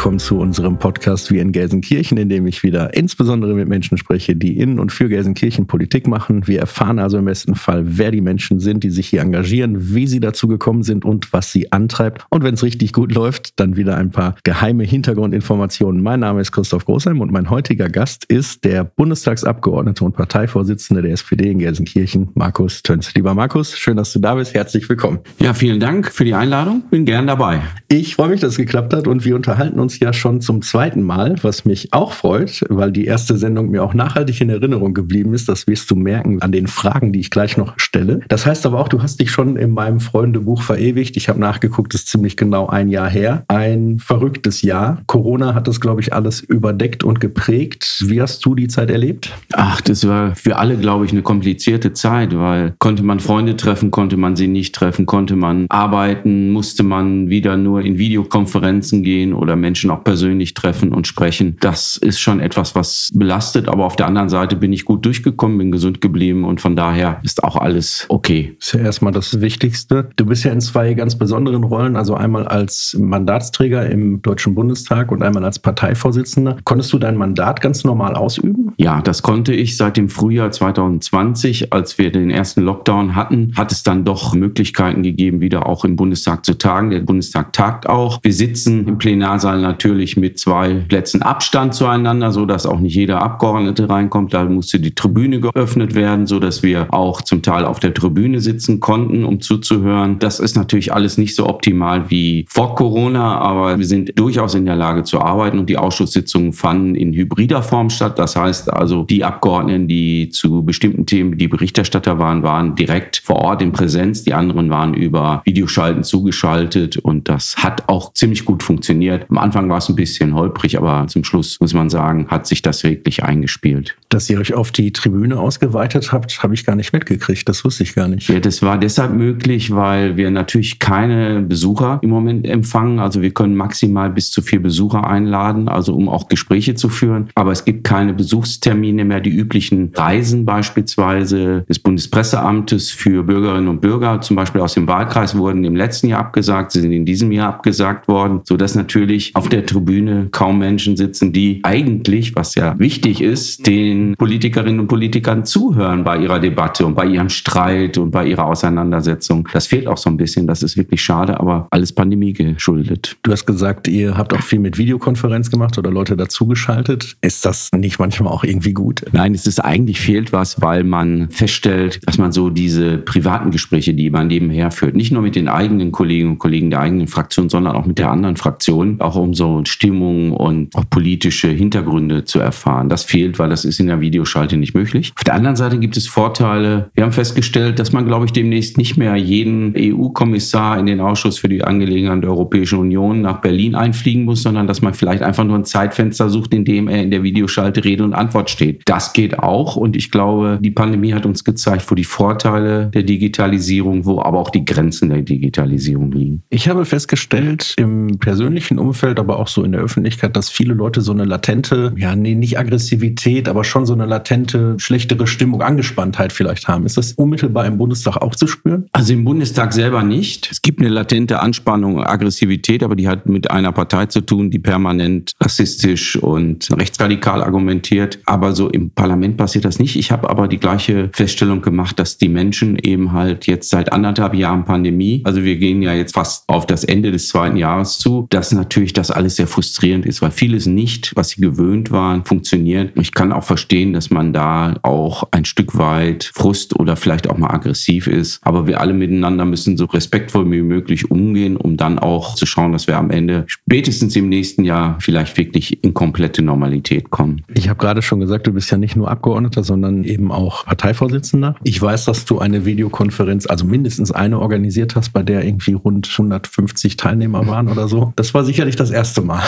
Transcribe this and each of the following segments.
willkommen zu unserem Podcast Wir in Gelsenkirchen, in dem ich wieder insbesondere mit Menschen spreche, die in und für Gelsenkirchen Politik machen. Wir erfahren also im besten Fall, wer die Menschen sind, die sich hier engagieren, wie sie dazu gekommen sind und was sie antreibt. Und wenn es richtig gut läuft, dann wieder ein paar geheime Hintergrundinformationen. Mein Name ist Christoph Großheim und mein heutiger Gast ist der Bundestagsabgeordnete und Parteivorsitzende der SPD in Gelsenkirchen, Markus Töns. Lieber Markus, schön, dass du da bist. Herzlich willkommen. Ja, vielen Dank für die Einladung. Bin gern dabei. Ich freue mich, dass es geklappt hat und wir unterhalten uns ja schon zum zweiten Mal, was mich auch freut, weil die erste Sendung mir auch nachhaltig in Erinnerung geblieben ist. Das wirst du merken an den Fragen, die ich gleich noch stelle. Das heißt aber auch, du hast dich schon in meinem Freundebuch verewigt. Ich habe nachgeguckt, das ist ziemlich genau ein Jahr her. Ein verrücktes Jahr. Corona hat das, glaube ich, alles überdeckt und geprägt. Wie hast du die Zeit erlebt? Ach, das war für alle, glaube ich, eine komplizierte Zeit, weil konnte man Freunde treffen, konnte man sie nicht treffen, konnte man arbeiten, musste man wieder nur in Videokonferenzen gehen oder Menschen auch persönlich treffen und sprechen. Das ist schon etwas, was belastet. Aber auf der anderen Seite bin ich gut durchgekommen, bin gesund geblieben und von daher ist auch alles okay. Das ist ja erstmal das Wichtigste. Du bist ja in zwei ganz besonderen Rollen, also einmal als Mandatsträger im Deutschen Bundestag und einmal als Parteivorsitzender. Konntest du dein Mandat ganz normal ausüben? Ja, das konnte ich seit dem Frühjahr 2020, als wir den ersten Lockdown hatten, hat es dann doch Möglichkeiten gegeben, wieder auch im Bundestag zu tagen. Der Bundestag tagt auch. Wir sitzen im Plenarsaal natürlich mit zwei Plätzen Abstand zueinander, so dass auch nicht jeder Abgeordnete reinkommt. Da musste die Tribüne geöffnet werden, so dass wir auch zum Teil auf der Tribüne sitzen konnten, um zuzuhören. Das ist natürlich alles nicht so optimal wie vor Corona, aber wir sind durchaus in der Lage zu arbeiten und die Ausschusssitzungen fanden in hybrider Form statt. Das heißt also, die Abgeordneten, die zu bestimmten Themen die Berichterstatter waren, waren direkt vor Ort in Präsenz. Die anderen waren über Videoschalten zugeschaltet und das hat auch ziemlich gut funktioniert. Am Anfang war es ein bisschen holprig, aber zum Schluss muss man sagen, hat sich das wirklich eingespielt. Dass ihr euch auf die Tribüne ausgeweitet habt, habe ich gar nicht mitgekriegt. Das wusste ich gar nicht. Ja, das war deshalb möglich, weil wir natürlich keine Besucher im Moment empfangen. Also wir können maximal bis zu vier Besucher einladen, also um auch Gespräche zu führen. Aber es gibt keine Besuchstermine mehr. Die üblichen Reisen beispielsweise des Bundespresseamtes für Bürgerinnen und Bürger, zum Beispiel aus dem Wahlkreis, wurden im letzten Jahr abgesagt. Sie sind in diesem Jahr abgesagt worden, sodass natürlich auf der Tribüne kaum Menschen sitzen, die eigentlich, was ja wichtig ist, den Politikerinnen und Politikern zuhören bei ihrer Debatte und bei ihrem Streit und bei ihrer Auseinandersetzung. Das fehlt auch so ein bisschen. Das ist wirklich schade, aber alles Pandemie geschuldet. Du hast gesagt, ihr habt auch viel mit Videokonferenz gemacht oder Leute dazugeschaltet. Ist das nicht manchmal auch irgendwie gut? Nein, es ist eigentlich fehlt was, weil man feststellt, dass man so diese privaten Gespräche, die man nebenher führt, nicht nur mit den eigenen Kolleginnen und Kollegen der eigenen Fraktion, sondern auch mit der anderen Fraktion, auch um so Stimmung und auch politische Hintergründe zu erfahren. Das fehlt, weil das ist in der Videoschalte nicht möglich. Auf der anderen Seite gibt es Vorteile. Wir haben festgestellt, dass man, glaube ich, demnächst nicht mehr jeden EU-Kommissar in den Ausschuss für die Angelegenheiten der Europäischen Union nach Berlin einfliegen muss, sondern dass man vielleicht einfach nur ein Zeitfenster sucht, in dem er in der Videoschalte Rede und Antwort steht. Das geht auch und ich glaube, die Pandemie hat uns gezeigt, wo die Vorteile der Digitalisierung, wo aber auch die Grenzen der Digitalisierung liegen. Ich habe festgestellt im persönlichen Umfeld, aber auch so in der Öffentlichkeit, dass viele Leute so eine latente, ja, nee, nicht Aggressivität, aber schon so eine latente, schlechtere Stimmung, Angespanntheit vielleicht haben. Ist das unmittelbar im Bundestag auch zu spüren? Also im Bundestag selber nicht. Es gibt eine latente Anspannung, Aggressivität, aber die hat mit einer Partei zu tun, die permanent rassistisch und rechtsradikal argumentiert. Aber so im Parlament passiert das nicht. Ich habe aber die gleiche Feststellung gemacht, dass die Menschen eben halt jetzt seit anderthalb Jahren Pandemie, also wir gehen ja jetzt fast auf das Ende des zweiten Jahres zu, dass natürlich das alles sehr frustrierend ist, weil vieles nicht, was sie gewöhnt waren, funktioniert. Ich kann auch verstehen, dass man da auch ein Stück weit Frust oder vielleicht auch mal aggressiv ist. Aber wir alle miteinander müssen so respektvoll wie möglich umgehen, um dann auch zu schauen, dass wir am Ende spätestens im nächsten Jahr vielleicht wirklich in komplette Normalität kommen. Ich habe gerade schon gesagt, du bist ja nicht nur Abgeordneter, sondern eben auch Parteivorsitzender. Ich weiß, dass du eine Videokonferenz, also mindestens eine organisiert hast, bei der irgendwie rund 150 Teilnehmer waren oder so. Das war sicherlich das erste Mal.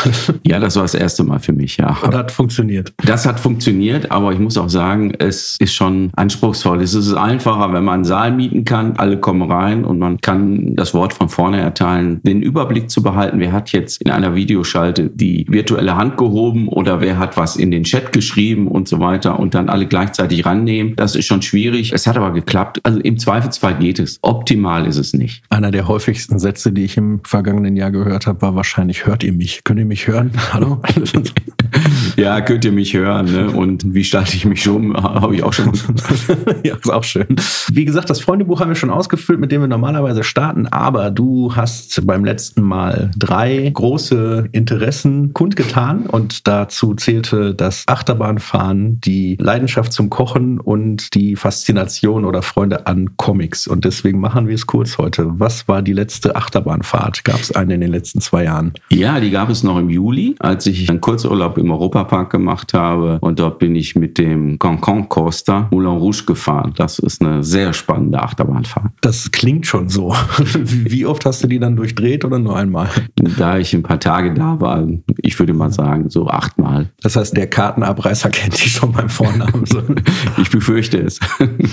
Ja, das war das erste Mal für mich, ja. Und hat funktioniert. Das hat funktioniert, aber ich muss auch sagen, es ist schon anspruchsvoll. Es ist einfacher, wenn man einen Saal mieten kann, alle kommen rein und man kann das Wort von vorne erteilen, den Überblick zu behalten, wer hat jetzt in einer Videoschalte die virtuelle Hand gehoben oder wer hat was in den Chat geschrieben und so weiter und dann alle gleichzeitig rannehmen. Das ist schon schwierig. Es hat aber geklappt. Also im Zweifelsfall geht es. Optimal ist es nicht. Einer der häufigsten Sätze, die ich im vergangenen Jahr gehört habe, war wahrscheinlich, hört ihr mich? Könnt ihr mich hören? Hallo? ja, könnt ihr mich hören. Ne? Und wie starte ich mich um? Habe ich auch schon. ja, ist auch schön. Wie gesagt, das Freundebuch haben wir schon ausgefüllt, mit dem wir normalerweise starten. Aber du hast beim letzten Mal drei große Interessen kundgetan. Und dazu zählte das Achterbahnfahren, die Leidenschaft zum Kochen und die Faszination oder Freunde an Comics. Und deswegen machen wir es kurz heute. Was war die letzte Achterbahnfahrt? Gab es eine in den letzten zwei Jahren? Ja, die gab es noch im Juli, als ich einen Kurzurlaub im Europapark gemacht habe. Und dort bin ich mit dem Cancan Coaster Moulin Rouge gefahren. Das ist eine sehr spannende Achterbahnfahrt. Das klingt schon so. Wie oft hast du die dann durchdreht oder nur einmal? Da ich ein paar Tage da war, ich würde mal sagen, so achtmal. Das heißt, der Kartenabreißer kennt dich schon beim Vornamen. ich befürchte es.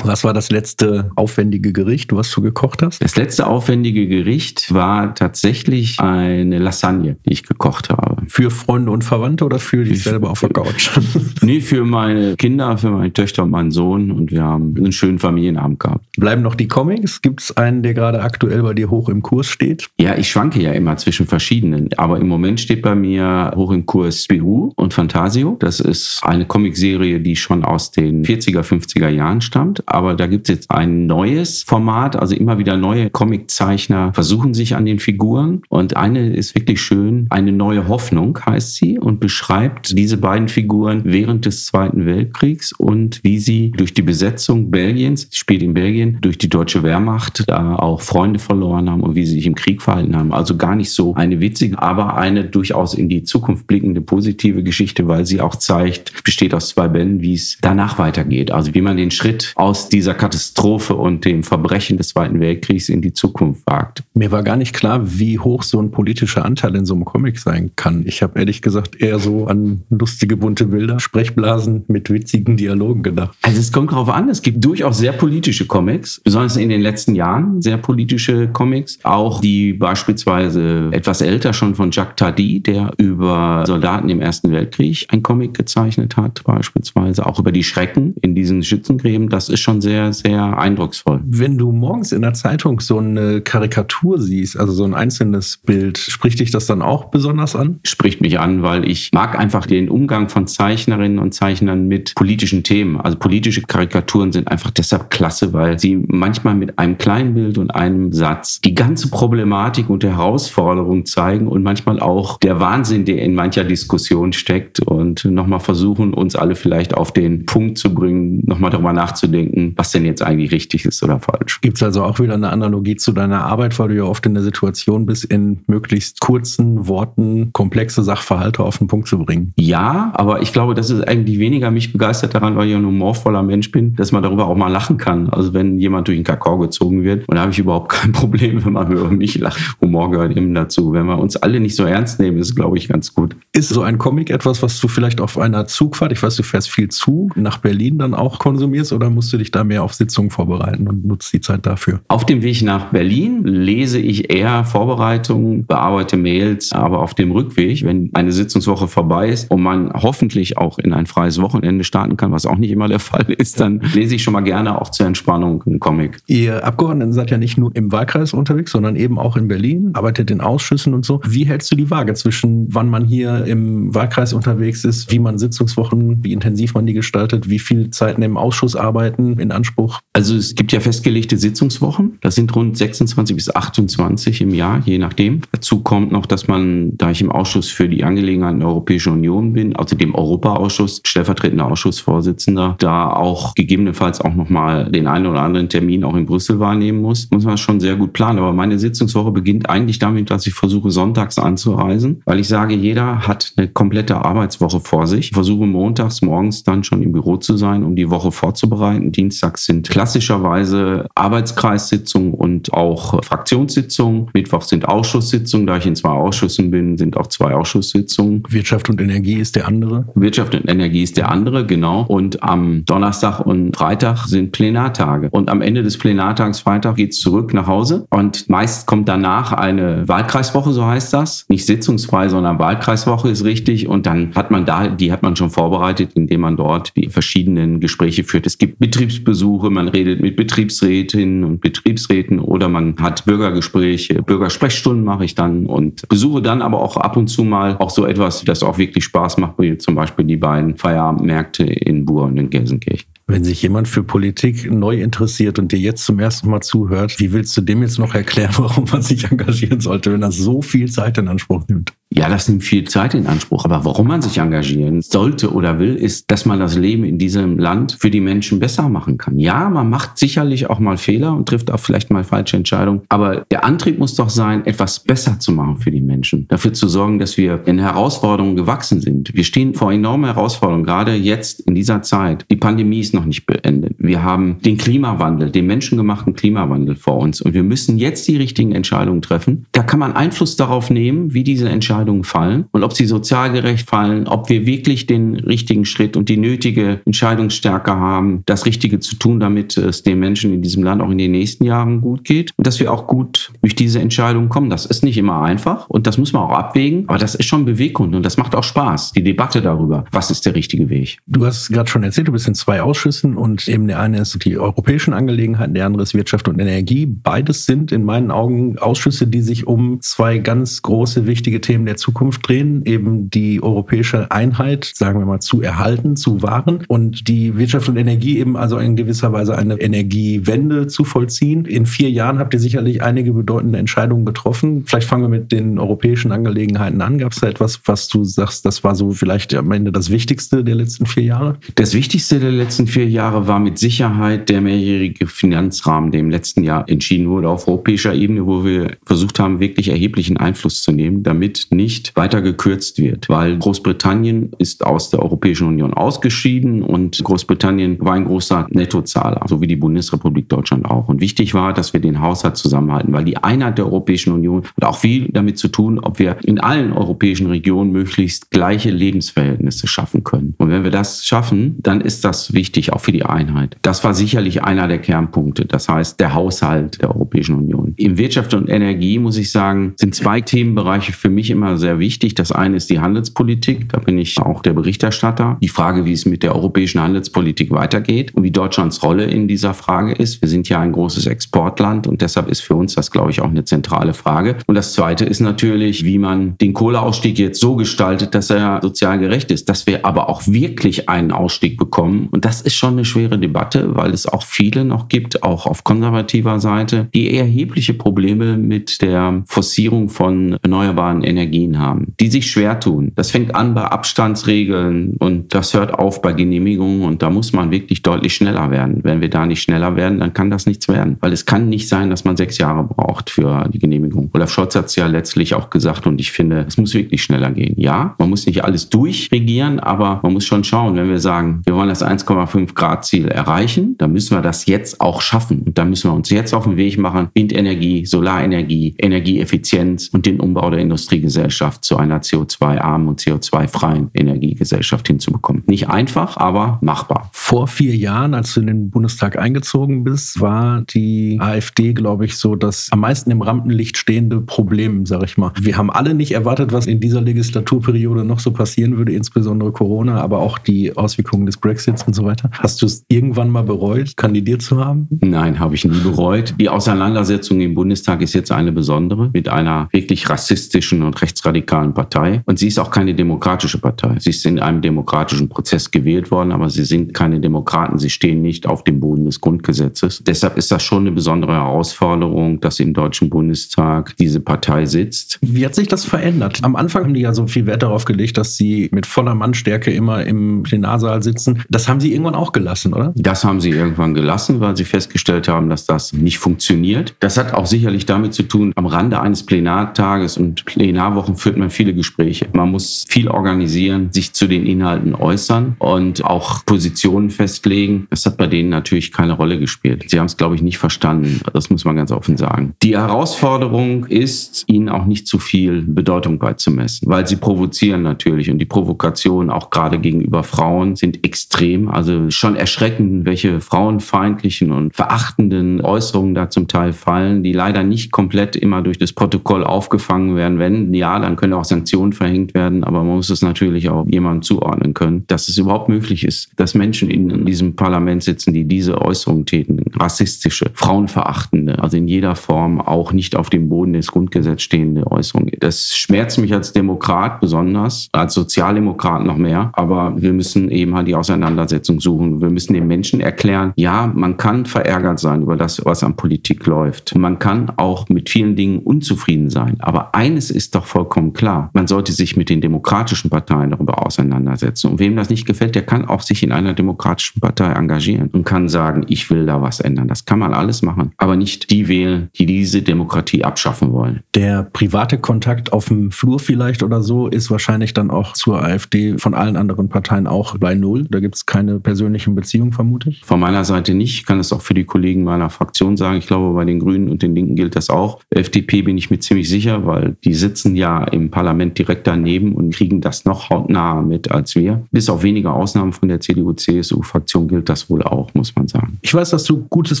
Was war das letzte aufwendige Gericht, was du gekocht hast? Das letzte aufwendige Gericht war tatsächlich eine Lasagne, die ich gekocht habe. Für Freunde und Verwandte oder für dich selber auf der Couch? nee, für meine Kinder, für meine Töchter und meinen Sohn und wir haben einen schönen Familienabend gehabt. Bleiben noch die Comics? Gibt es einen, der gerade aktuell bei dir hoch im Kurs steht? Ja, ich schwanke ja immer zwischen verschiedenen, aber im Moment steht bei mir hoch im Kurs Behu und Fantasio. Das ist eine Comicserie, die schon aus den 40er, 50er Jahren stammt, aber da gibt es jetzt ein neues Format, also immer wieder neue Comiczeichner versuchen sich an den Figuren und eine ist wirklich schön, eine neue Hoffnung heißt sie und beschreibt diese beiden Figuren während des Zweiten Weltkriegs und wie sie durch die Besetzung Belgiens, spielt in Belgien, durch die deutsche Wehrmacht da auch Freunde verloren haben und wie sie sich im Krieg verhalten haben. Also gar nicht so eine witzige, aber eine durchaus in die Zukunft blickende positive Geschichte, weil sie auch zeigt, besteht aus zwei Bänden, wie es danach weitergeht. Also wie man den Schritt aus dieser Katastrophe und dem Verbrechen des Zweiten Weltkriegs in die Zukunft wagt. Mir war gar nicht klar, wie hoch so ein politischer Anteil in so einem Comic sein kann. Ich habe ehrlich gesagt eher so an lustige bunte Bilder, Sprechblasen mit witzigen Dialogen gedacht. Also es kommt darauf an, es gibt durchaus sehr politische Comics, besonders in den letzten Jahren sehr politische Comics, auch die beispielsweise etwas älter schon von Jacques Tardy, der über Soldaten im Ersten Weltkrieg ein Comic gezeichnet hat, beispielsweise auch über die Schrecken in diesen Schützengräben. Das ist schon sehr, sehr eindrucksvoll. Wenn du morgens in der Zeitung so eine Karikatur siehst, also so ein einzelnes Bild, spricht dich das dann auch besonders an? Spricht mich an, weil ich mag einfach den Umgang von Zeichnerinnen und Zeichnern mit politischen Themen. Also politische Karikaturen sind einfach deshalb klasse, weil sie manchmal mit einem kleinen Bild und einem Satz die ganze Problematik und Herausforderung zeigen und manchmal auch der Wahnsinn, der in mancher Diskussion steckt und nochmal versuchen, uns alle vielleicht auf den Punkt zu bringen, nochmal darüber nachzudenken, was denn jetzt eigentlich richtig ist oder falsch. Gibt es also auch wieder eine Analogie zu deiner Arbeit, weil du ja oft in der Situation bist, in möglichst kurzen Worten komplexe Sachverhalte auf den Punkt zu bringen? Ja, aber ich glaube, das ist eigentlich weniger mich begeistert daran, weil ich ein humorvoller Mensch bin, dass man darüber auch mal lachen kann. Also wenn jemand durch den Kakao gezogen wird, und da habe ich überhaupt kein Problem, wenn man über mich lacht. Humor gehört eben dazu. Wenn wir uns alle nicht so ernst nehmen, ist, glaube ich, ganz gut. Ist so ein Comic etwas, was du vielleicht auf einer Zugfahrt, ich weiß, du fährst viel zu, nach Berlin dann auch konsumierst oder musst du dich da mehr auf Sitzungen vorbereiten und nutzt die Zeit dafür? Auf dem Weg nach Berlin lese ich eher Vorbereitungen, bearbeite Mails, aber auf dem Rückweg, wenn eine Sitzungswoche vorbei ist und man hoffentlich auch in ein freies Wochenende starten kann, was auch nicht immer der Fall ist, dann lese ich schon mal gerne auch zur Entspannung einen Comic. Ihr Abgeordneten seid ja nicht nur im Wahlkreis unterwegs, sondern eben auch in Berlin, arbeitet in Ausschüssen und so. Wie hältst du die Waage zwischen, wann man hier im Wahlkreis unterwegs ist, wie man Sitzungswochen, wie intensiv man die gestaltet, wie viel Zeit im Ausschuss arbeiten in Anspruch? Also es gibt ja festgelegte Sitzungswochen. Das sind rund 26 bis 28 im Jahr, je nachdem. Dazu kommt noch, dass man, da ich im Ausschuss für die Angelegenheiten der Europäischen Union bin, also dem Europaausschuss, stellvertretender Ausschussvorsitzender, da auch gegebenenfalls auch nochmal den einen oder anderen Termin auch in Brüssel wahrnehmen muss, muss man schon sehr gut planen. Aber meine Sitzungswoche beginnt eigentlich damit, dass ich versuche, sonntags anzureisen, weil ich sage, jeder hat eine komplette Arbeitswoche vor sich. Ich versuche montags morgens dann schon im Büro zu sein, um die Woche vorzubereiten. Dienstags sind klassischerweise Arbeitskreissitzungen und auch Fraktionssitzungen. Mittwoch sind Ausschusssitzungen. Da ich in zwei Ausschüssen bin, sind auch zwei Ausschusssitzungen. Wirtschaft und Energie ist der andere? Wirtschaft und Energie ist der andere, genau. Und am Donnerstag und Freitag sind Plenartage. Und am Ende des Plenartags Freitag geht's zurück nach Hause. Und meist kommt danach eine Wahlkreiswoche, so heißt das. Nicht sitzungsfrei, sondern Wahlkreiswoche ist richtig. Und dann hat man da, die hat man schon vorbereitet, indem man dort die verschiedenen Gespräche führt. Es gibt Betriebsbesuche, man redet mit Betriebsrätinnen und Betriebsräten oder man hat Bürgergespräche, Bürgersprechstunden mache ich dann und besuche dann aber auch ab und zu mal auch so etwas, das auch wirklich Spaß macht, wie zum Beispiel die beiden Feierabendmärkte in Buhr und in Gelsenkirchen. Wenn sich jemand für Politik neu interessiert und dir jetzt zum ersten Mal zuhört, wie willst du dem jetzt noch erklären, warum man sich engagieren sollte, wenn das so viel Zeit in Anspruch nimmt? Ja, das nimmt viel Zeit in Anspruch. Aber warum man sich engagieren sollte oder will, ist, dass man das Leben in diesem Land für die Menschen besser machen kann. Ja, man macht sicherlich auch mal Fehler und trifft auch vielleicht mal falsche Entscheidungen. Aber der Antrieb muss doch sein, etwas besser zu machen für die Menschen. Dafür zu sorgen, dass wir in Herausforderungen gewachsen sind. Wir stehen vor enormen Herausforderungen, gerade jetzt in dieser Zeit. Die Pandemie ist noch nicht beendet. Wir haben den Klimawandel, den menschengemachten Klimawandel vor uns. Und wir müssen jetzt die richtigen Entscheidungen treffen. Da kann man Einfluss darauf nehmen, wie diese Entscheidungen Entscheidungen fallen und ob sie sozial gerecht fallen, ob wir wirklich den richtigen Schritt und die nötige Entscheidungsstärke haben, das Richtige zu tun, damit es den Menschen in diesem Land auch in den nächsten Jahren gut geht und dass wir auch gut durch diese Entscheidungen kommen. Das ist nicht immer einfach und das muss man auch abwägen, aber das ist schon Beweggrund und das macht auch Spaß, die Debatte darüber, was ist der richtige Weg. Du hast gerade schon erzählt, du bist in zwei Ausschüssen und eben der eine ist die europäischen Angelegenheiten, der andere ist Wirtschaft und Energie. Beides sind in meinen Augen Ausschüsse, die sich um zwei ganz große, wichtige Themen der der Zukunft drehen, eben die europäische Einheit, sagen wir mal, zu erhalten, zu wahren und die Wirtschaft und Energie eben also in gewisser Weise eine Energiewende zu vollziehen. In vier Jahren habt ihr sicherlich einige bedeutende Entscheidungen getroffen. Vielleicht fangen wir mit den europäischen Angelegenheiten an. Gab es da etwas, was du sagst, das war so vielleicht am Ende das Wichtigste der letzten vier Jahre? Das Wichtigste der letzten vier Jahre war mit Sicherheit der mehrjährige Finanzrahmen, der im letzten Jahr entschieden wurde auf europäischer Ebene, wo wir versucht haben, wirklich erheblichen Einfluss zu nehmen, damit nicht weiter gekürzt wird, weil Großbritannien ist aus der Europäischen Union ausgeschieden und Großbritannien war ein großer Nettozahler, so wie die Bundesrepublik Deutschland auch. Und wichtig war, dass wir den Haushalt zusammenhalten, weil die Einheit der Europäischen Union hat auch viel damit zu tun, ob wir in allen europäischen Regionen möglichst gleiche Lebensverhältnisse schaffen können. Und wenn wir das schaffen, dann ist das wichtig, auch für die Einheit. Das war sicherlich einer der Kernpunkte, das heißt der Haushalt der Europäischen Union. In Wirtschaft und Energie, muss ich sagen, sind zwei Themenbereiche für mich immer sehr wichtig. Das eine ist die Handelspolitik. Da bin ich auch der Berichterstatter. Die Frage, wie es mit der europäischen Handelspolitik weitergeht und wie Deutschlands Rolle in dieser Frage ist. Wir sind ja ein großes Exportland und deshalb ist für uns das, glaube ich, auch eine zentrale Frage. Und das zweite ist natürlich, wie man den Kohleausstieg jetzt so gestaltet, dass er sozial gerecht ist, dass wir aber auch wirklich einen Ausstieg bekommen. Und das ist schon eine schwere Debatte, weil es auch viele noch gibt, auch auf konservativer Seite, die erhebliche Probleme mit der Forcierung von erneuerbaren Energien Energien haben, die sich schwer tun. Das fängt an bei Abstandsregeln und das hört auf bei Genehmigungen und da muss man wirklich deutlich schneller werden. Wenn wir da nicht schneller werden, dann kann das nichts werden, weil es kann nicht sein, dass man sechs Jahre braucht für die Genehmigung. Olaf Scholz hat es ja letztlich auch gesagt und ich finde, es muss wirklich schneller gehen. Ja, man muss nicht alles durchregieren, aber man muss schon schauen, wenn wir sagen, wir wollen das 1,5 Grad Ziel erreichen, dann müssen wir das jetzt auch schaffen und da müssen wir uns jetzt auf den Weg machen, Windenergie, Solarenergie, Energieeffizienz und den Umbau der Industriegesellschaft Gesellschaft zu einer CO2-armen und CO2-freien Energiegesellschaft hinzubekommen. Nicht einfach, aber machbar. Vor vier Jahren, als du in den Bundestag eingezogen bist, war die AfD, glaube ich, so das am meisten im Rampenlicht stehende Problem, sage ich mal. Wir haben alle nicht erwartet, was in dieser Legislaturperiode noch so passieren würde, insbesondere Corona, aber auch die Auswirkungen des Brexits und so weiter. Hast du es irgendwann mal bereut, kandidiert zu haben? Nein, habe ich nie bereut. Die Auseinandersetzung im Bundestag ist jetzt eine besondere mit einer wirklich rassistischen und rechts rechtsradikalen Partei. Und sie ist auch keine demokratische Partei. Sie ist in einem demokratischen Prozess gewählt worden, aber sie sind keine Demokraten. Sie stehen nicht auf dem Boden des Grundgesetzes. Deshalb ist das schon eine besondere Herausforderung, dass im Deutschen Bundestag diese Partei sitzt. Wie hat sich das verändert? Am Anfang haben die ja so viel Wert darauf gelegt, dass sie mit voller Mannstärke immer im Plenarsaal sitzen. Das haben sie irgendwann auch gelassen, oder? Das haben sie irgendwann gelassen, weil sie festgestellt haben, dass das nicht funktioniert. Das hat auch sicherlich damit zu tun, am Rande eines Plenartages und Plenarwochen Wochen führt man viele Gespräche. Man muss viel organisieren, sich zu den Inhalten äußern und auch Positionen festlegen. Das hat bei denen natürlich keine Rolle gespielt. Sie haben es, glaube ich, nicht verstanden. Das muss man ganz offen sagen. Die Herausforderung ist, ihnen auch nicht zu viel Bedeutung beizumessen, weil sie provozieren natürlich und die Provokationen auch gerade gegenüber Frauen sind extrem. Also schon erschreckend, welche frauenfeindlichen und verachtenden Äußerungen da zum Teil fallen, die leider nicht komplett immer durch das Protokoll aufgefangen werden. Wenn ja, dann können auch Sanktionen verhängt werden, aber man muss es natürlich auch jemandem zuordnen können, dass es überhaupt möglich ist, dass Menschen in diesem Parlament sitzen, die diese Äußerungen täten, rassistische, frauenverachtende, also in jeder Form auch nicht auf dem Boden des Grundgesetzes stehende Äußerungen. Das schmerzt mich als Demokrat besonders, als Sozialdemokrat noch mehr, aber wir müssen eben halt die Auseinandersetzung suchen. Wir müssen den Menschen erklären, ja, man kann verärgert sein über das, was an Politik läuft. Man kann auch mit vielen Dingen unzufrieden sein. Aber eines ist doch vollkommen klar. Man sollte sich mit den demokratischen Parteien darüber auseinandersetzen. Und wem das nicht gefällt, der kann auch sich in einer demokratischen Partei engagieren und kann sagen, ich will da was ändern. Das kann man alles machen. Aber nicht die wählen, die diese Demokratie abschaffen wollen. Der private Kontakt auf dem Flur vielleicht oder so ist wahrscheinlich dann auch zur AfD von allen anderen Parteien auch bei Null. Da gibt es keine persönlichen Beziehungen, vermute ich. Von meiner Seite nicht. Ich kann es auch für die Kollegen meiner Fraktion sagen. Ich glaube, bei den Grünen und den Linken gilt das auch. FDP bin ich mir ziemlich sicher, weil die sitzen ja im Parlament direkt daneben und kriegen das noch hautnah mit als wir. Bis auf wenige Ausnahmen von der CDU-CSU-Fraktion gilt das wohl auch, muss man sagen. Ich weiß, dass du gutes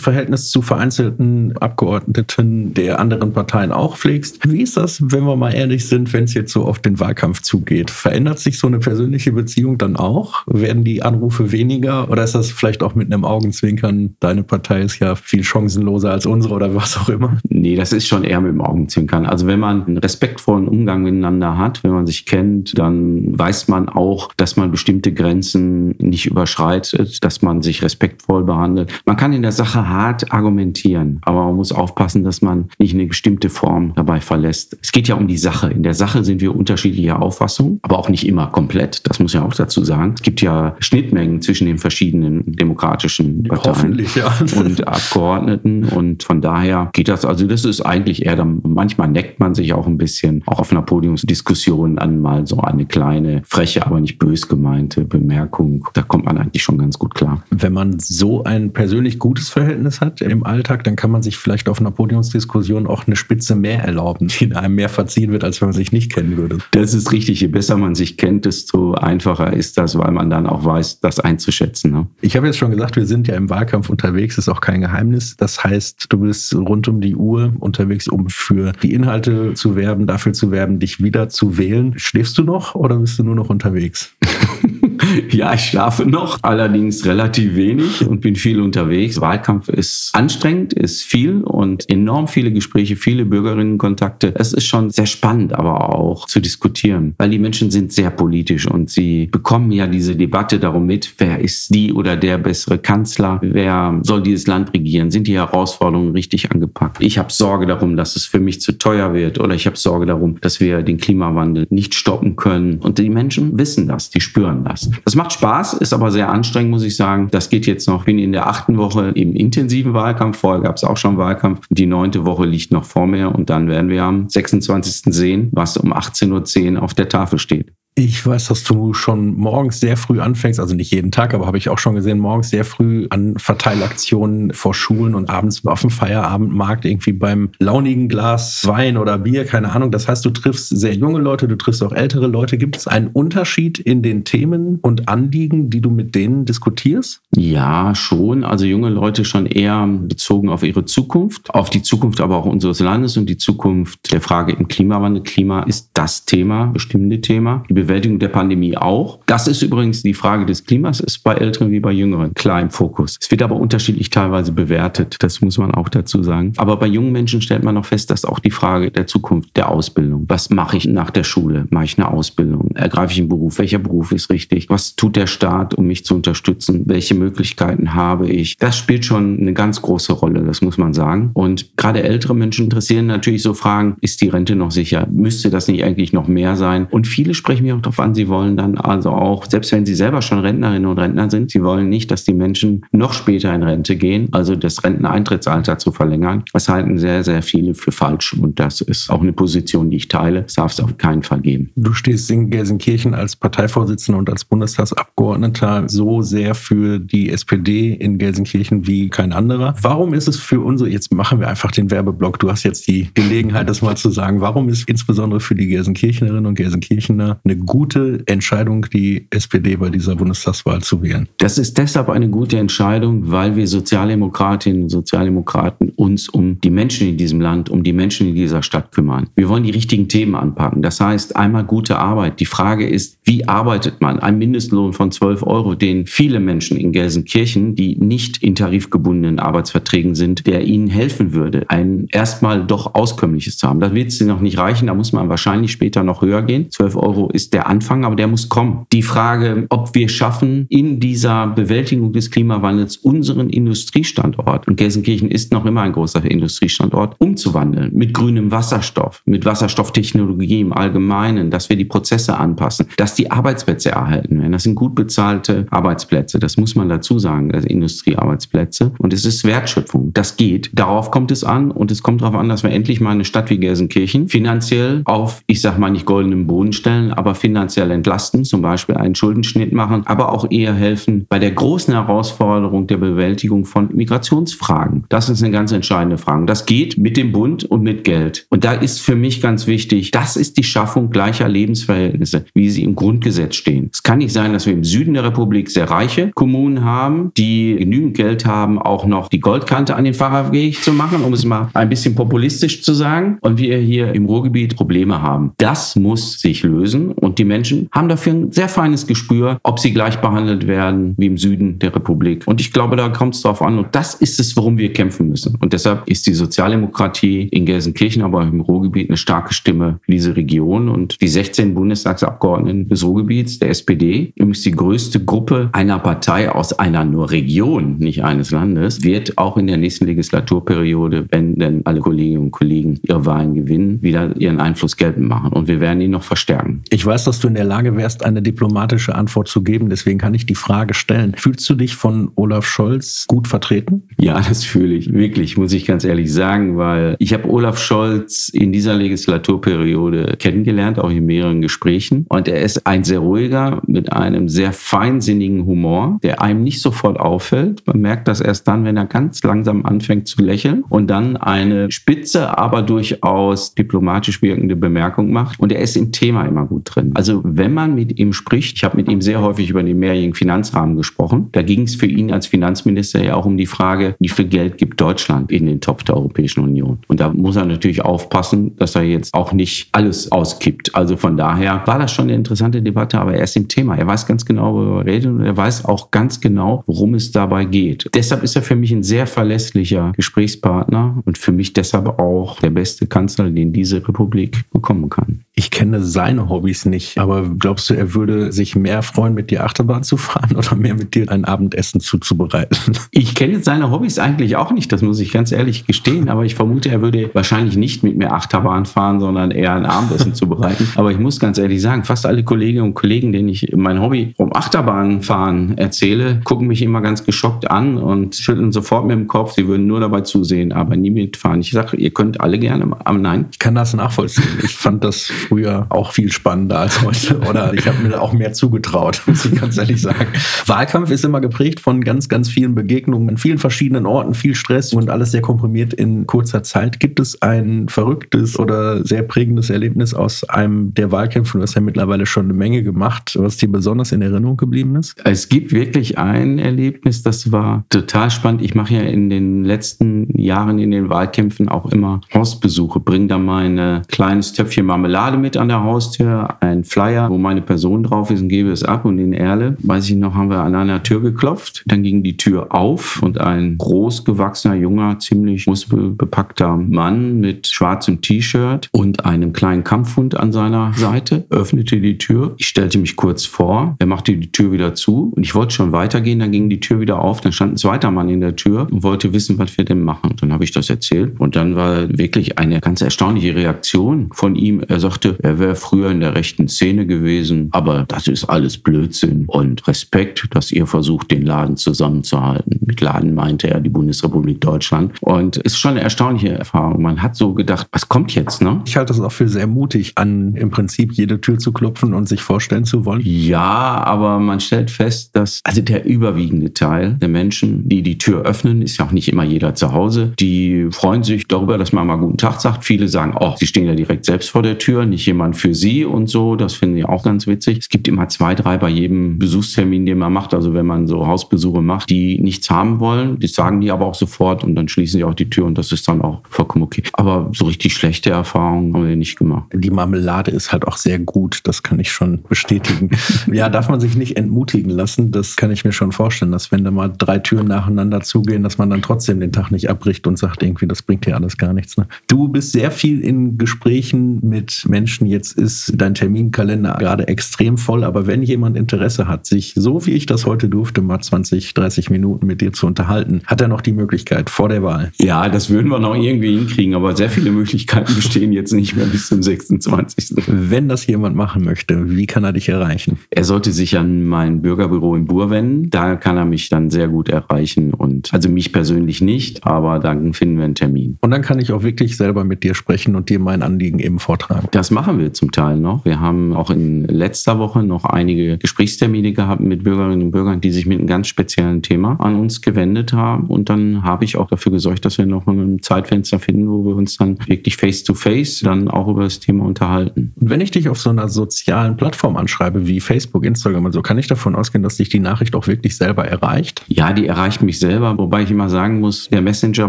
Verhältnis zu vereinzelten Abgeordneten der anderen Parteien auch pflegst. Wie ist das, wenn wir mal ehrlich sind, wenn es jetzt so auf den Wahlkampf zugeht? Verändert sich so eine persönliche Beziehung dann auch? Werden die Anrufe weniger oder ist das vielleicht auch mit einem Augenzwinkern, deine Partei ist ja viel chancenloser als unsere oder was auch immer? Nee, das ist schon eher mit dem Augenzwinkern. Also wenn man einen respektvollen Umgang miteinander hat, wenn man sich kennt, dann weiß man auch, dass man bestimmte Grenzen nicht überschreitet, dass man sich respektvoll behandelt. Man kann in der Sache hart argumentieren, aber man muss aufpassen, dass man nicht eine bestimmte Form dabei verlässt. Es geht ja um die Sache. In der Sache sind wir unterschiedlicher Auffassung, aber auch nicht immer komplett. Das muss ja auch dazu sagen. Es gibt ja Schnittmengen zwischen den verschiedenen demokratischen Parteien ja. und Abgeordneten und von daher geht das. Also das ist eigentlich eher, dann, manchmal neckt man sich auch ein bisschen, auch auf einer Podiumsdiskussion an mal so eine kleine, freche, aber nicht bös gemeinte Bemerkung. Da kommt man eigentlich schon ganz gut klar. Wenn man so ein persönlich gutes Verhältnis hat im Alltag, dann kann man sich vielleicht auf einer Podiumsdiskussion auch eine Spitze mehr erlauben, die einem mehr verziehen wird, als wenn man sich nicht kennen würde. Das ist richtig. Je besser man sich kennt, desto einfacher ist das, weil man dann auch weiß, das einzuschätzen. Ne? Ich habe jetzt schon gesagt, wir sind ja im Wahlkampf unterwegs, ist auch kein Geheimnis. Das heißt, du bist rund um die Uhr unterwegs, um für die Inhalte zu werben, dafür zu werben, dich wieder zu wählen. Schläfst du noch oder bist du nur noch unterwegs? ja, ich schlafe noch, allerdings relativ wenig und bin viel unterwegs. Wahlkampf ist anstrengend, ist viel und enorm viele Gespräche, viele Bürgerinnenkontakte. Es ist schon sehr spannend, aber auch zu diskutieren, weil die Menschen sind sehr politisch und sie bekommen ja diese Debatte darum mit, wer ist die oder der bessere Kanzler, wer soll dieses Land regieren, sind die Herausforderungen richtig angepackt. Ich habe Sorge darum, dass es für mich zu teuer wird oder ich habe Sorge darum, dass wir den Klimawandel nicht stoppen können. Und die Menschen wissen das, die spüren das. Das macht Spaß, ist aber sehr anstrengend, muss ich sagen. Das geht jetzt noch. Ich bin in der achten Woche im intensiven Wahlkampf. Vorher gab es auch schon Wahlkampf. Die neunte Woche liegt noch vor mir und dann werden wir am 26. sehen, was um 18.10 Uhr auf der Tafel steht. Ich weiß, dass du schon morgens sehr früh anfängst, also nicht jeden Tag, aber habe ich auch schon gesehen, morgens sehr früh an Verteilaktionen vor Schulen und abends auf dem Feierabendmarkt irgendwie beim launigen Glas Wein oder Bier, keine Ahnung. Das heißt, du triffst sehr junge Leute, du triffst auch ältere Leute. Gibt es einen Unterschied in den Themen und Anliegen, die du mit denen diskutierst? Ja, schon. Also junge Leute schon eher bezogen auf ihre Zukunft, auf die Zukunft aber auch unseres Landes und die Zukunft der Frage im Klimawandel. Klima ist das Thema, bestimmte Thema. Die Bewältigung der Pandemie auch. Das ist übrigens die Frage des Klimas, ist bei Älteren wie bei Jüngeren klar im Fokus. Es wird aber unterschiedlich teilweise bewertet, das muss man auch dazu sagen. Aber bei jungen Menschen stellt man noch fest, dass auch die Frage der Zukunft, der Ausbildung, was mache ich nach der Schule? Mache ich eine Ausbildung? Ergreife ich einen Beruf? Welcher Beruf ist richtig? Was tut der Staat, um mich zu unterstützen? Welche Möglichkeiten habe ich? Das spielt schon eine ganz große Rolle, das muss man sagen. Und gerade ältere Menschen interessieren natürlich so Fragen, ist die Rente noch sicher? Müsste das nicht eigentlich noch mehr sein? Und viele sprechen mir auch darauf an, sie wollen dann also auch, selbst wenn sie selber schon Rentnerinnen und Rentner sind, sie wollen nicht, dass die Menschen noch später in Rente gehen, also das Renteneintrittsalter zu verlängern. Das halten sehr, sehr viele für falsch und das ist auch eine Position, die ich teile. Das darf es auf keinen Fall geben. Du stehst in Gelsenkirchen als Parteivorsitzender und als Bundestagsabgeordneter so sehr für die SPD in Gelsenkirchen wie kein anderer. Warum ist es für unsere, jetzt machen wir einfach den Werbeblock, du hast jetzt die Gelegenheit, das mal zu sagen, warum ist insbesondere für die Gelsenkirchenerinnen und Gelsenkirchener eine gute Entscheidung, die SPD bei dieser Bundestagswahl zu wählen? Das ist deshalb eine gute Entscheidung, weil wir Sozialdemokratinnen und Sozialdemokraten uns um die Menschen in diesem Land, um die Menschen in dieser Stadt kümmern. Wir wollen die richtigen Themen anpacken. Das heißt, einmal gute Arbeit. Die Frage ist, wie arbeitet man? Ein Mindestlohn von 12 Euro, den viele Menschen in Gelsenkirchen, die nicht in tarifgebundenen Arbeitsverträgen sind, der ihnen helfen würde, ein erstmal doch auskömmliches zu haben. Da wird es noch nicht reichen, da muss man wahrscheinlich später noch höher gehen. 12 Euro ist der Anfang, aber der muss kommen. Die Frage, ob wir schaffen, in dieser Bewältigung des Klimawandels unseren Industriestandort, und Gelsenkirchen ist noch immer ein großer Industriestandort, umzuwandeln mit grünem Wasserstoff, mit Wasserstofftechnologie im Allgemeinen, dass wir die Prozesse anpassen, dass die Arbeitsplätze erhalten werden. Das sind gut bezahlte Arbeitsplätze, das muss man dazu sagen, das Industriearbeitsplätze. Und es ist Wertschöpfung, das geht. Darauf kommt es an und es kommt darauf an, dass wir endlich mal eine Stadt wie Gelsenkirchen finanziell auf, ich sag mal nicht goldenen Boden stellen, aber finanziell entlasten, zum Beispiel einen Schuldenschnitt machen, aber auch eher helfen bei der großen Herausforderung der Bewältigung von Migrationsfragen. Das ist eine ganz entscheidende Frage. Das geht mit dem Bund und mit Geld. Und da ist für mich ganz wichtig, das ist die Schaffung gleicher Lebensverhältnisse, wie sie im Grundgesetz stehen. Es kann nicht sein, dass wir im Süden der Republik sehr reiche Kommunen haben, die genügend Geld haben, auch noch die Goldkante an den Fahrradweg zu machen, um es mal ein bisschen populistisch zu sagen. Und wir hier im Ruhrgebiet Probleme haben. Das muss sich lösen und die Menschen haben dafür ein sehr feines Gespür, ob sie gleich behandelt werden wie im Süden der Republik. Und ich glaube, da kommt es darauf an. Und das ist es, worum wir kämpfen müssen. Und deshalb ist die Sozialdemokratie in Gelsenkirchen, aber auch im Ruhrgebiet eine starke Stimme für diese Region. Und die 16 Bundestagsabgeordneten des Ruhrgebiets, der SPD, ist die größte Gruppe einer Partei aus einer nur Region, nicht eines Landes, wird auch in der nächsten Legislaturperiode, wenn denn alle Kolleginnen und Kollegen ihre Wahlen gewinnen, wieder ihren Einfluss geltend machen. Und wir werden ihn noch verstärken. Ich weiß, dass du in der Lage wärst, eine diplomatische Antwort zu geben. Deswegen kann ich die Frage stellen. Fühlst du dich von Olaf Scholz gut vertreten? Ja, das fühle ich. Wirklich, muss ich ganz ehrlich sagen, weil ich habe Olaf Scholz in dieser Legislaturperiode kennengelernt, auch in mehreren Gesprächen. Und er ist ein sehr ruhiger, mit einem sehr feinsinnigen Humor, der einem nicht sofort auffällt. Man merkt das erst dann, wenn er ganz langsam anfängt zu lächeln und dann eine spitze, aber durchaus diplomatisch wirkende Bemerkung macht. Und er ist im Thema immer gut drin. Also wenn man mit ihm spricht, ich habe mit ihm sehr häufig über den mehrjährigen Finanzrahmen gesprochen, da ging es für ihn als Finanzminister ja auch um die Frage, wie viel Geld gibt Deutschland in den Topf der Europäischen Union. Und da muss er natürlich aufpassen, dass er jetzt auch nicht alles auskippt. Also von daher war das schon eine interessante Debatte, aber er ist im Thema. Er weiß ganz genau, worüber er redet und er weiß auch ganz genau, worum es dabei geht. Deshalb ist er für mich ein sehr verlässlicher Gesprächspartner und für mich deshalb auch der beste Kanzler, den diese Republik bekommen kann. Ich kenne seine Hobbys nicht, aber glaubst du, er würde sich mehr freuen, mit dir Achterbahn zu fahren oder mehr mit dir ein Abendessen zuzubereiten? Ich kenne seine Hobbys eigentlich auch nicht, das muss ich ganz ehrlich gestehen, aber ich vermute, er würde wahrscheinlich nicht mit mir Achterbahn fahren, sondern eher ein Abendessen zubereiten. Aber ich muss ganz ehrlich sagen, fast alle Kolleginnen und Kollegen, denen ich mein Hobby um Achterbahnfahren erzähle, gucken mich immer ganz geschockt an und schütteln sofort mit dem Kopf, sie würden nur dabei zusehen, aber nie mitfahren. Ich sage, ihr könnt alle gerne, aber nein. Ich kann das nachvollziehen. Ich fand das früher auch viel spannender als heute. Oder ich habe mir auch mehr zugetraut, muss ich ganz ehrlich sagen. Wahlkampf ist immer geprägt von ganz, ganz vielen Begegnungen an vielen verschiedenen Orten, viel Stress und alles sehr komprimiert in kurzer Zeit. Gibt es ein verrücktes oder sehr prägendes Erlebnis aus einem der Wahlkämpfe? Du hast ja mittlerweile schon eine Menge gemacht, was dir besonders in Erinnerung geblieben ist? Es gibt wirklich ein Erlebnis, das war total spannend. Ich mache ja in den letzten Jahren in den Wahlkämpfen auch immer Hausbesuche, bringe da mein kleines Töpfchen Marmelade mit an der Haustür, ein Flyer, wo meine Person drauf ist und gebe es ab. Und in Erle, weiß ich noch, haben wir an einer Tür geklopft. Dann ging die Tür auf und ein großgewachsener, junger, ziemlich muskelbepackter Mann mit schwarzem T-Shirt und einem kleinen Kampfhund an seiner Seite öffnete die Tür. Ich stellte mich kurz vor. Er machte die Tür wieder zu und ich wollte schon weitergehen. Dann ging die Tür wieder auf. Dann stand ein zweiter Mann in der Tür und wollte wissen, was wir denn machen. Dann habe ich das erzählt und dann war wirklich eine ganz erstaunliche Reaktion von ihm. Er sagte, dachte, er wäre früher in der rechten Szene gewesen, aber das ist alles Blödsinn und Respekt, dass ihr versucht, den Laden zusammenzuhalten. Mit Laden meinte er die Bundesrepublik Deutschland und ist schon eine erstaunliche Erfahrung. Man hat so gedacht, was kommt jetzt, ne? Ich halte das auch für sehr mutig, an im Prinzip jede Tür zu klopfen und sich vorstellen zu wollen. Ja, aber man stellt fest, dass also der überwiegende Teil der Menschen, die die Tür öffnen, ist ja auch nicht immer jeder zu Hause, die freuen sich darüber, dass man mal guten Tag sagt. Viele sagen, oh, sie stehen ja direkt selbst vor der Tür, nicht jemand für sie und so. Das finden ich auch ganz witzig. Es gibt immer zwei, drei bei jedem Besuchstermin, den man macht. Also wenn man so Hausbesuche macht, die nichts haben wollen, die sagen die aber auch sofort und dann schließen sie auch die Tür und das ist dann auch vollkommen okay. Aber so richtig schlechte Erfahrungen haben wir nicht gemacht. Die Marmelade ist halt auch sehr gut, das kann ich schon bestätigen. ja, darf man sich nicht entmutigen lassen. Das kann ich mir schon vorstellen, dass wenn da mal drei Türen nacheinander zugehen, dass man dann trotzdem den Tag nicht abbricht und sagt, irgendwie, das bringt hier alles gar nichts. Ne? Du bist sehr viel in Gesprächen mit Menschen. Jetzt ist dein Terminkalender gerade extrem voll, aber wenn jemand Interesse hat, sich so wie ich das heute durfte, mal 20, 30 Minuten mit dir zu unterhalten, hat er noch die Möglichkeit vor der Wahl? Ja, das würden wir noch irgendwie hinkriegen, aber sehr viele Möglichkeiten bestehen jetzt nicht mehr bis zum 26. Wenn das jemand machen möchte, wie kann er dich erreichen? Er sollte sich an mein Bürgerbüro in Bur wenden. Da kann er mich dann sehr gut erreichen und also mich persönlich nicht, aber dann finden wir einen Termin. Und dann kann ich auch wirklich selber mit dir sprechen und dir mein Anliegen eben vortragen. Das machen wir zum Teil noch. Wir haben auch in letzter Woche noch einige Gesprächstermine gehabt mit Bürgerinnen und Bürgern, die sich mit einem ganz speziellen Thema an uns gewendet haben. Und dann habe ich auch dafür gesorgt, dass wir noch ein Zeitfenster finden, wo wir uns dann wirklich face to face dann auch über das Thema unterhalten. Und wenn ich dich auf so einer sozialen Plattform anschreibe wie Facebook, Instagram und so, kann ich davon ausgehen, dass dich die Nachricht auch wirklich selber erreicht? Ja, die erreicht mich selber, wobei ich immer sagen muss, der Messenger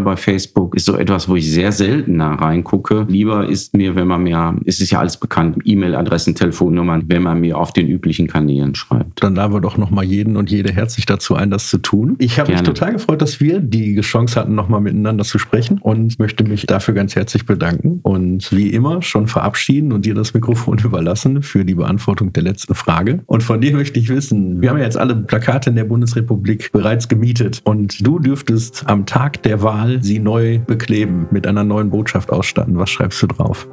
bei Facebook ist so etwas, wo ich sehr selten da reingucke. Lieber ist mir, wenn man mir, es ist ja alles bekannt, E-Mail-Adressen, Telefonnummern, wenn man mir auf den üblichen Kanälen schreibt. Dann laden wir doch nochmal jeden und jede herzlich dazu ein, das zu tun. Ich habe mich total gefreut, dass wir die Chance hatten, nochmal miteinander zu sprechen und möchte mich dafür ganz herzlich bedanken und wie immer schon verabschieden und dir das Mikrofon überlassen für die Beantwortung der letzten Frage. Und von dir möchte ich wissen, wir haben ja jetzt alle Plakate in der Bundesrepublik bereits gemietet und du dürftest am Tag der Wahl sie neu bekleben, mit einer neuen Botschaft ausstatten. Was schreibst du drauf?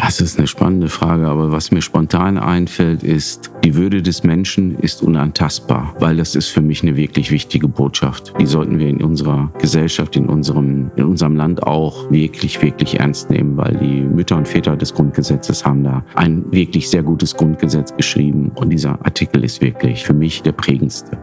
Das ist eine spannende Frage, aber was mir spontan einfällt, ist, die Würde des Menschen ist unantastbar, weil das ist für mich eine wirklich wichtige Botschaft. Die sollten wir in unserer Gesellschaft, in unserem, in unserem Land auch wirklich, wirklich ernst nehmen, weil die Mütter und Väter des Grundgesetzes haben da ein wirklich sehr gutes Grundgesetz geschrieben und dieser Artikel ist wirklich für mich der prägendste.